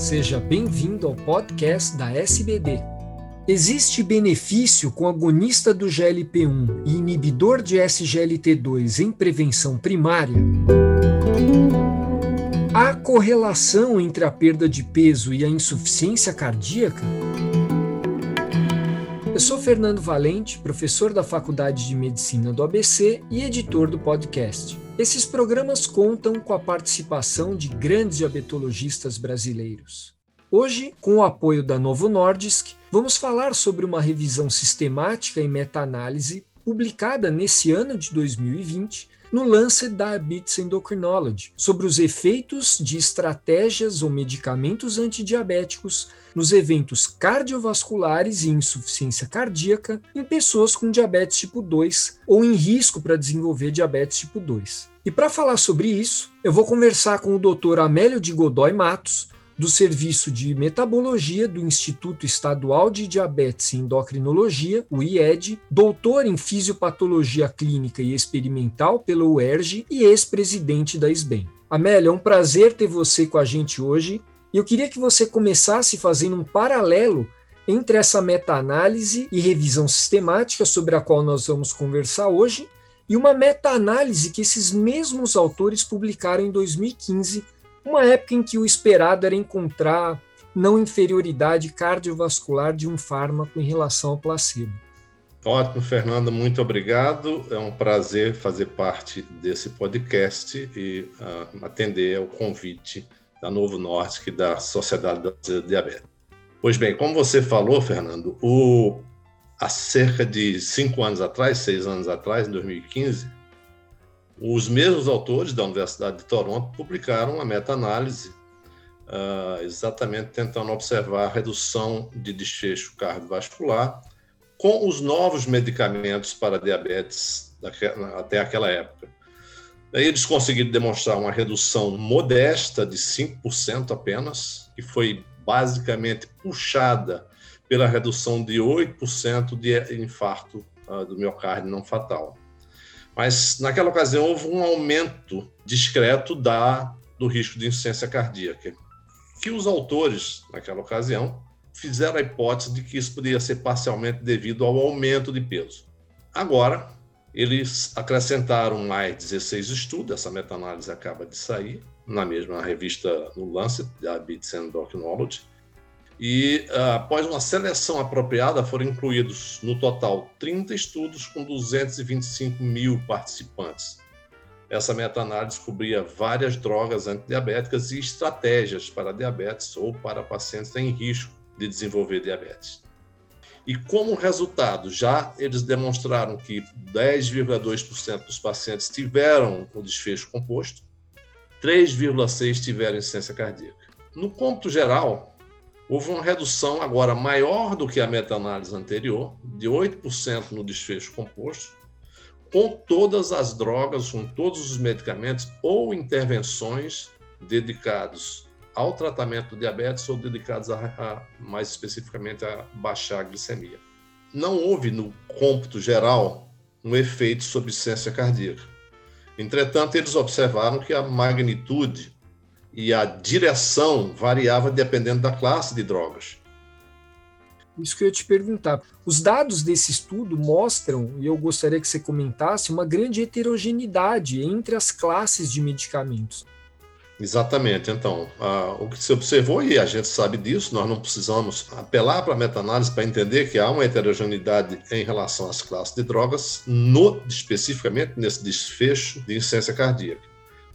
Seja bem-vindo ao podcast da SBD. Existe benefício com agonista do GLP-1 e inibidor de SGLT2 em prevenção primária? Há correlação entre a perda de peso e a insuficiência cardíaca? Eu sou Fernando Valente, professor da Faculdade de Medicina do ABC e editor do podcast. Esses programas contam com a participação de grandes diabetologistas brasileiros. Hoje, com o apoio da Novo Nordisk, vamos falar sobre uma revisão sistemática e meta-análise publicada nesse ano de 2020 no Lancet Diabetes Endocrinology, sobre os efeitos de estratégias ou medicamentos antidiabéticos nos eventos cardiovasculares e insuficiência cardíaca em pessoas com diabetes tipo 2 ou em risco para desenvolver diabetes tipo 2. E para falar sobre isso, eu vou conversar com o Dr. Amélio de Godoy Matos, do Serviço de Metabologia do Instituto Estadual de Diabetes e Endocrinologia, o IED, doutor em Fisiopatologia Clínica e Experimental pela UERJ e ex-presidente da SBEM. Amélia, é um prazer ter você com a gente hoje e eu queria que você começasse fazendo um paralelo entre essa meta-análise e revisão sistemática sobre a qual nós vamos conversar hoje e uma meta-análise que esses mesmos autores publicaram em 2015, uma época em que o esperado era encontrar não inferioridade cardiovascular de um fármaco em relação ao placebo. Ótimo, Fernando, muito obrigado. É um prazer fazer parte desse podcast e uh, atender ao convite da Novo Norte, da Sociedade de Diabetes. Pois bem, como você falou, Fernando, o, há cerca de cinco anos atrás, seis anos atrás, em 2015, os mesmos autores da Universidade de Toronto publicaram uma meta-análise uh, exatamente tentando observar a redução de desfecho cardiovascular com os novos medicamentos para diabetes até aquela época. Daí eles conseguiram demonstrar uma redução modesta de 5% apenas, que foi basicamente puxada pela redução de 8% de infarto uh, do miocárdio não fatal. Mas naquela ocasião houve um aumento discreto da, do risco de insuficiência cardíaca, que os autores, naquela ocasião, fizeram a hipótese de que isso poderia ser parcialmente devido ao aumento de peso. Agora, eles acrescentaram mais 16 estudos, essa meta-análise acaba de sair, na mesma revista no Lancet, Diabetes Endocrinology, e ah, após uma seleção apropriada foram incluídos no total 30 estudos com 225 mil participantes. Essa meta-análise cobria várias drogas antidiabéticas e estratégias para diabetes ou para pacientes em risco de desenvolver diabetes. E como resultado, já eles demonstraram que 10,2% dos pacientes tiveram o desfecho composto, 3,6% tiveram insuficiência cardíaca. No cômputo geral, houve uma redução agora maior do que a meta-análise anterior, de 8% no desfecho composto, com todas as drogas, com todos os medicamentos ou intervenções dedicados ao tratamento do diabetes ou dedicados a, a, mais especificamente a baixar a glicemia. Não houve no cômputo geral um efeito sobre ciência cardíaca. Entretanto, eles observaram que a magnitude e a direção variava dependendo da classe de drogas. Isso que eu ia te perguntar. Os dados desse estudo mostram, e eu gostaria que você comentasse, uma grande heterogeneidade entre as classes de medicamentos. Exatamente. Então, o que se observou, e a gente sabe disso, nós não precisamos apelar para a meta-análise para entender que há uma heterogeneidade em relação às classes de drogas, no, especificamente nesse desfecho de insuficiência cardíaca.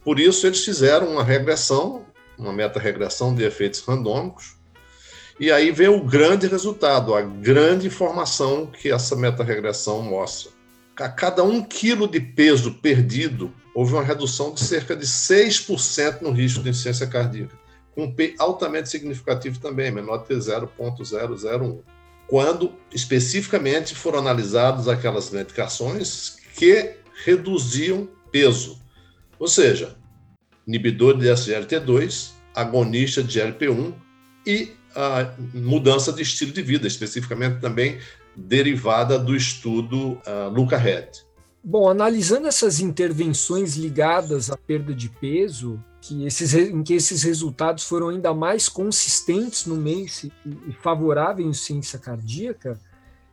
Por isso, eles fizeram uma regressão, uma meta-regressão de efeitos randômicos, e aí vem o grande resultado, a grande informação que essa meta-regressão mostra. A cada um quilo de peso perdido houve uma redução de cerca de 6% no risco de insuficiência cardíaca, com um P altamente significativo também, menor que 0,001. Quando especificamente foram analisadas aquelas medicações que reduziam peso, ou seja, inibidor de SGLT2, agonista de GLP-1 e a mudança de estilo de vida, especificamente também derivada do estudo uh, Luca Head. Bom, analisando essas intervenções ligadas à perda de peso, que esses, em que esses resultados foram ainda mais consistentes no mês e favoráveis em ciência cardíaca,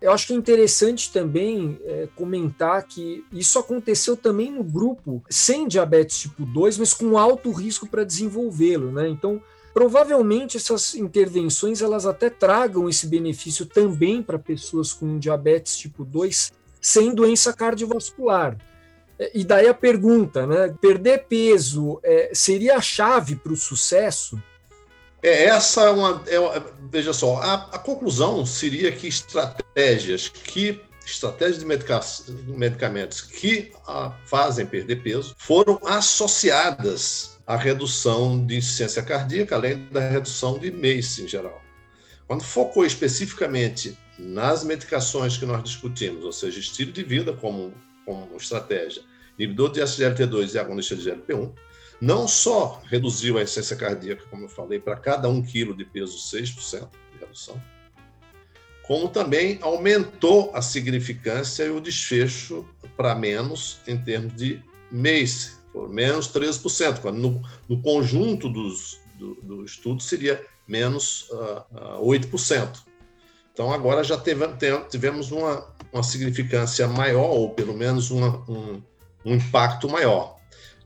eu acho que é interessante também é, comentar que isso aconteceu também no grupo sem diabetes tipo 2, mas com alto risco para desenvolvê-lo, né? Então, provavelmente essas intervenções elas até tragam esse benefício também para pessoas com diabetes tipo 2 sem doença cardiovascular. É, e daí a pergunta, né? Perder peso é, seria a chave para o sucesso? É, essa é uma. É, veja só, a, a, conclusão seria que estratégias que. Estratégias de medica, medicamentos que a, fazem perder peso foram associadas à redução de insuficiência cardíaca, além da redução de MACE em geral. Quando focou especificamente nas medicações que nós discutimos, ou seja, estilo de vida como, como estratégia, inibidor de SGLT2 e agonista de GLP-1, não só reduziu a insuficiência cardíaca, como eu falei, para cada um quilo de peso 6% de redução, como também aumentou a significância e o desfecho para menos em termos de MACE, por menos 13%, quando no, no conjunto dos, do, do, estudo seria menos uh, uh, 8%. Então, agora já teve, tivemos uma, uma significância maior, ou pelo menos uma, um, um impacto maior.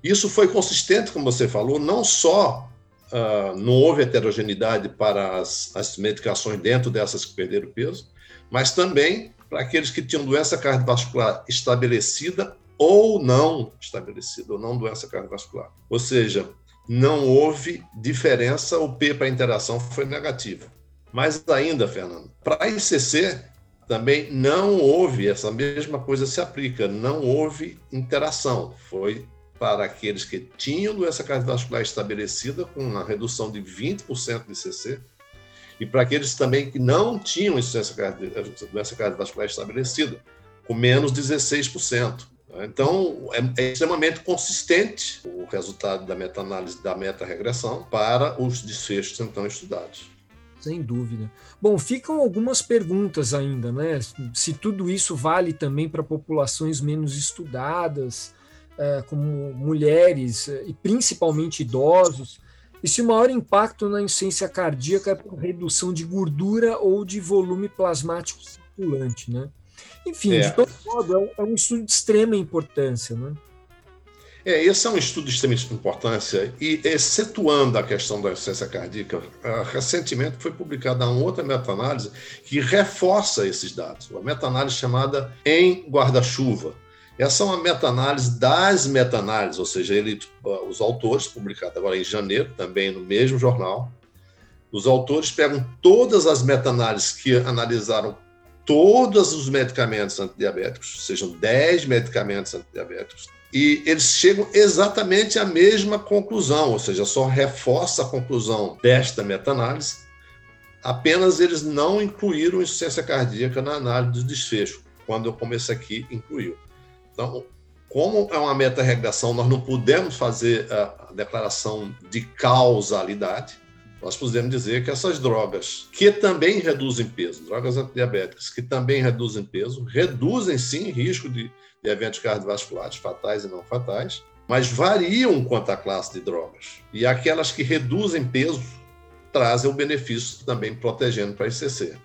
Isso foi consistente, como você falou, não só uh, não houve heterogeneidade para as, as medicações dentro dessas que perderam peso, mas também para aqueles que tinham doença cardiovascular estabelecida ou não estabelecida, ou não doença cardiovascular. Ou seja, não houve diferença, o P para interação foi negativo. Mais ainda, Fernando, para ICC também não houve, essa mesma coisa se aplica, não houve interação, foi para aqueles que tinham doença cardiovascular estabelecida, com uma redução de 20% de ICC, e para aqueles também que não tinham doença cardiovascular estabelecida, com menos 16%. Então, é, é extremamente consistente o resultado da meta-análise da meta-regressão para os desfechos então estudados. Sem dúvida. Bom, ficam algumas perguntas ainda, né? Se tudo isso vale também para populações menos estudadas, é, como mulheres é, e principalmente idosos, e se o maior impacto na insuficiência cardíaca é por redução de gordura ou de volume plasmático circulante, né? Enfim, é. de todo modo, é um estudo de extrema importância, né? É, esse é um estudo de extrema importância e, excetuando a questão da insuficiência cardíaca, ah, recentemente foi publicada uma outra meta-análise que reforça esses dados, uma meta-análise chamada Em Guarda-Chuva, essa é uma meta-análise das meta-análises, ou seja, ele, os autores, publicado agora em janeiro, também no mesmo jornal, os autores pegam todas as meta-análises que analisaram todos os medicamentos antidiabéticos, sejam 10 medicamentos antidiabéticos, e eles chegam exatamente à mesma conclusão, ou seja, só reforça a conclusão desta meta-análise, apenas eles não incluíram insuficiência cardíaca na análise do desfecho, quando eu comecei aqui, incluiu. Então, como é uma meta-regressão, nós não podemos fazer a declaração de causalidade, nós podemos dizer que essas drogas, que também reduzem peso, drogas antidiabéticas, que também reduzem peso, reduzem sim risco de, de eventos cardiovasculares fatais e não fatais, mas variam quanto à classe de drogas. E aquelas que reduzem peso trazem o benefício também protegendo para a ICC.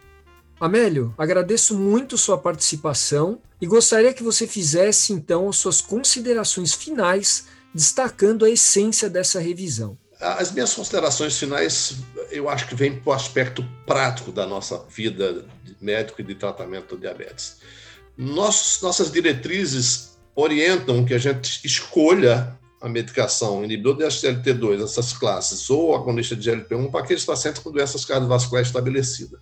Amélio, agradeço muito sua participação e gostaria que você fizesse então as suas considerações finais, destacando a essência dessa revisão. As minhas considerações finais, eu acho que vêm para o aspecto prático da nossa vida de médico e de tratamento do diabetes. Nossas, diretrizes orientam que a gente escolha a medicação inibidor de SGLT2, essas classes, ou agonista de GLP-1 para aqueles pacientes com doenças cardiovasculares estabelecidas.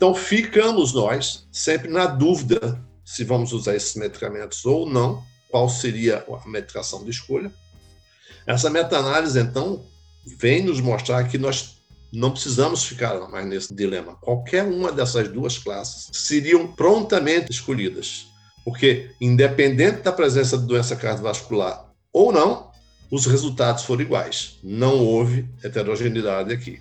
Então, ficamos nós sempre na dúvida se vamos usar esses medicamentos ou não, qual seria a medicação de escolha. Essa meta-análise, então, vem nos mostrar que nós não precisamos ficar mais nesse dilema. Qualquer uma dessas duas classes seriam prontamente escolhidas, porque, independente da presença de doença cardiovascular ou não, os resultados foram iguais. Não houve heterogeneidade aqui.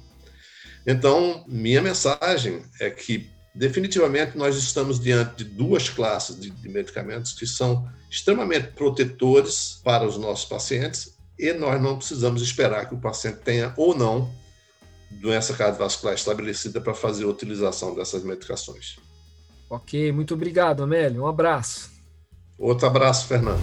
Então, minha mensagem é que definitivamente nós estamos diante de duas classes de, de, medicamentos que são extremamente protetores para os nossos pacientes e nós não precisamos esperar que o paciente tenha ou não doença cardiovascular estabelecida para fazer a utilização dessas medicações. Ok, muito obrigado, Amélio. Um abraço. Outro abraço, Fernando.